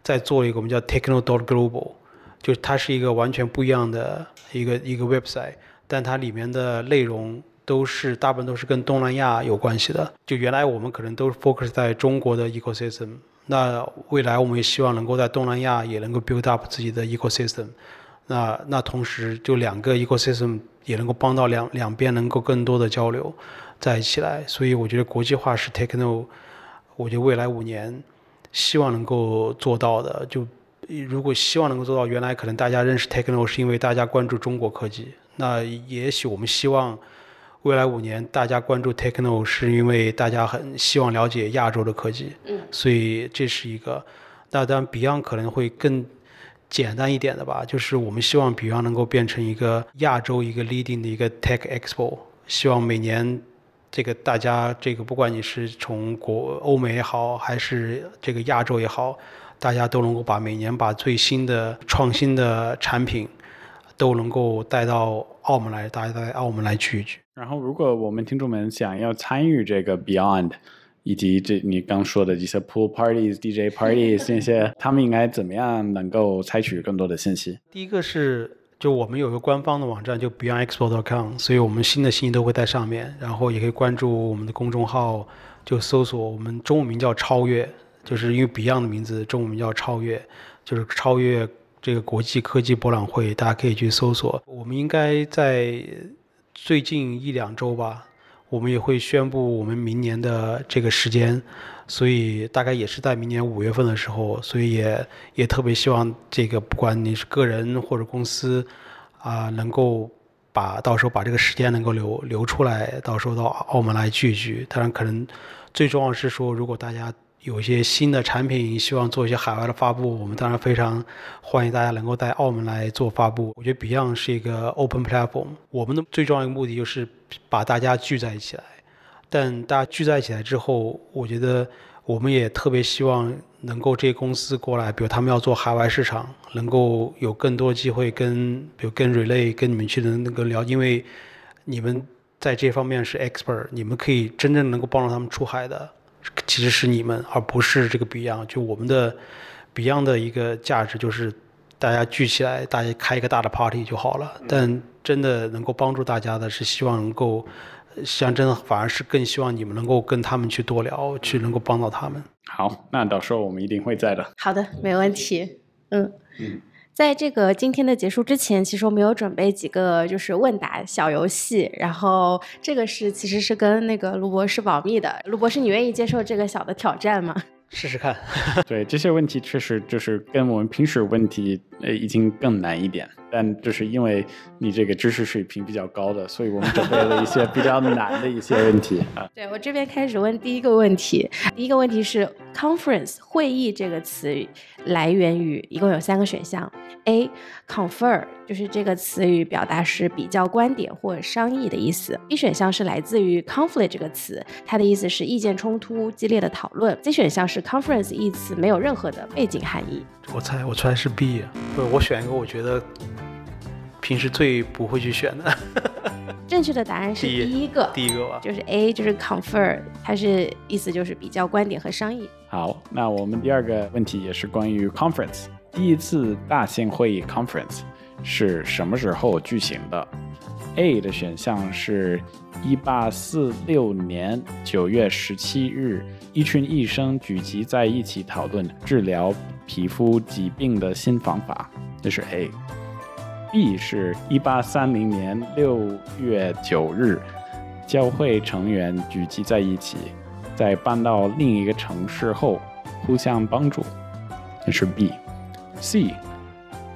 在做一个我们叫 Techno.global，就是它是一个完全不一样的一个一个 website，但它里面的内容都是大部分都是跟东南亚有关系的。就原来我们可能都是 focus 在中国的 ecosystem，那未来我们也希望能够在东南亚也能够 build up 自己的 ecosystem。那那同时就两个 ecosystem。也能够帮到两两边能够更多的交流在一起来，所以我觉得国际化是 Techno，我觉得未来五年希望能够做到的。就如果希望能够做到，原来可能大家认识 Techno 是因为大家关注中国科技，那也许我们希望未来五年大家关注 techno 是因为大家很希望了解亚洲的科技，嗯，所以这是一个。那当然 Beyond 可能会更简单一点的吧，就是我们希望 Beyond 能够变成一个亚洲一个 leading 的一个 tech expo，希望每年这个大家这个不管你是从国欧美也好，还是这个亚洲也好，大家都能够把每年把最新的创新的产品都能够带到澳门来，大家在澳门来聚一聚。然后，如果我们听众们想要参与这个 Beyond，以及这你刚说的这些 pool parties、DJ parties 这些，他们应该怎么样能够采取更多的信息？第一个是，就我们有个官方的网站，就 beyondexpo.com，所以我们新的信息都会在上面，然后也可以关注我们的公众号，就搜索我们中文名叫超越，就是因为 Beyond 的名字，中文名叫超越，就是超越这个国际科技博览会，大家可以去搜索。我们应该在。最近一两周吧，我们也会宣布我们明年的这个时间，所以大概也是在明年五月份的时候，所以也也特别希望这个不管你是个人或者公司，啊，能够把到时候把这个时间能够留留出来，到时候到澳门来聚一聚。当然，可能最重要是说，如果大家。有一些新的产品，希望做一些海外的发布，我们当然非常欢迎大家能够在澳门来做发布。我觉得 Beyond 是一个 open platform，我们的最重要的目的就是把大家聚在一起来。但大家聚在一起来之后，我觉得我们也特别希望能够这些公司过来，比如他们要做海外市场，能够有更多机会跟，比如跟 Relay 跟你们去的那个聊，因为你们在这方面是 expert，你们可以真正能够帮助他们出海的。其实是你们，而不是这个 Beyond。就我们的 Beyond 的一个价值，就是大家聚起来，大家开一个大的 party 就好了。但真的能够帮助大家的是，希望能够，像真的反而是更希望你们能够跟他们去多聊，去能够帮到他们。好，那到时候我们一定会在的。好的，没问题。嗯嗯。在这个今天的结束之前，其实我们有准备几个就是问答小游戏，然后这个是其实是跟那个卢博士保密的。卢博士，你愿意接受这个小的挑战吗？试试看。对这些问题，确实就是跟我们平时问题呃已经更难一点。但就是因为你这个知识水平比较高的，所以我们准备了一些比较难的一些问题啊。对我这边开始问第一个问题，第一个问题是 conference 会议这个词来源于一共有三个选项：A confer 就是这个词语表达是比较观点或商议的意思；B 选项是来自于 conflict 这个词，它的意思是意见冲突、激烈的讨论；C 选项是 conference 一词没有任何的背景含义。我猜我猜是 B，不，我选一个我觉得。平时最不会去选的，正确的答案是第一个，第一个吧，就是 A，就是 confer，它是意思就是比较观点和商议。好，那我们第二个问题也是关于 conference，第一次大型会议 conference 是什么时候举行的？A 的选项是一八四六年九月十七日，一群医生聚集在一起讨论治疗皮肤疾病的新方法，这是 A。B 是一八三零年六月九日，教会成员聚集在一起，在搬到另一个城市后互相帮助，这是 B。C，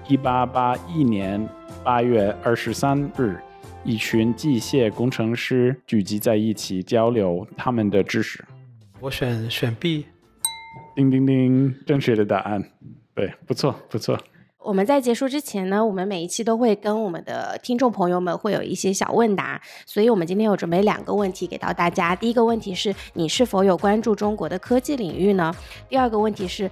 一八八一年八月二十三日，一群机械工程师聚集在一起交流他们的知识。我选选 B。叮叮叮，正确的答案。对，不错不错。我们在结束之前呢，我们每一期都会跟我们的听众朋友们会有一些小问答，所以我们今天有准备两个问题给到大家。第一个问题是你是否有关注中国的科技领域呢？第二个问题是。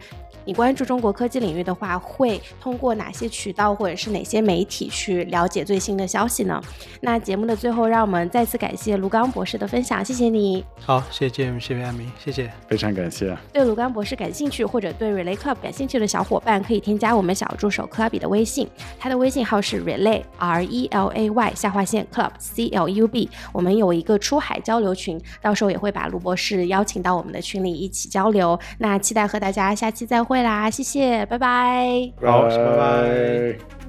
你关注中国科技领域的话，会通过哪些渠道或者是哪些媒体去了解最新的消息呢？那节目的最后，让我们再次感谢卢刚博士的分享，谢谢你。好，谢谢 James，谢谢阿明，谢谢，非常感谢。对卢刚博士感兴趣或者对 Relay Club 感兴趣的小伙伴，可以添加我们小助手 Club 的微信，他的微信号是 Relay R E L A Y 下划线 Club C L U B。我们有一个出海交流群，到时候也会把卢博士邀请到我们的群里一起交流。那期待和大家下期再会。啦，谢谢，拜拜。拜拜。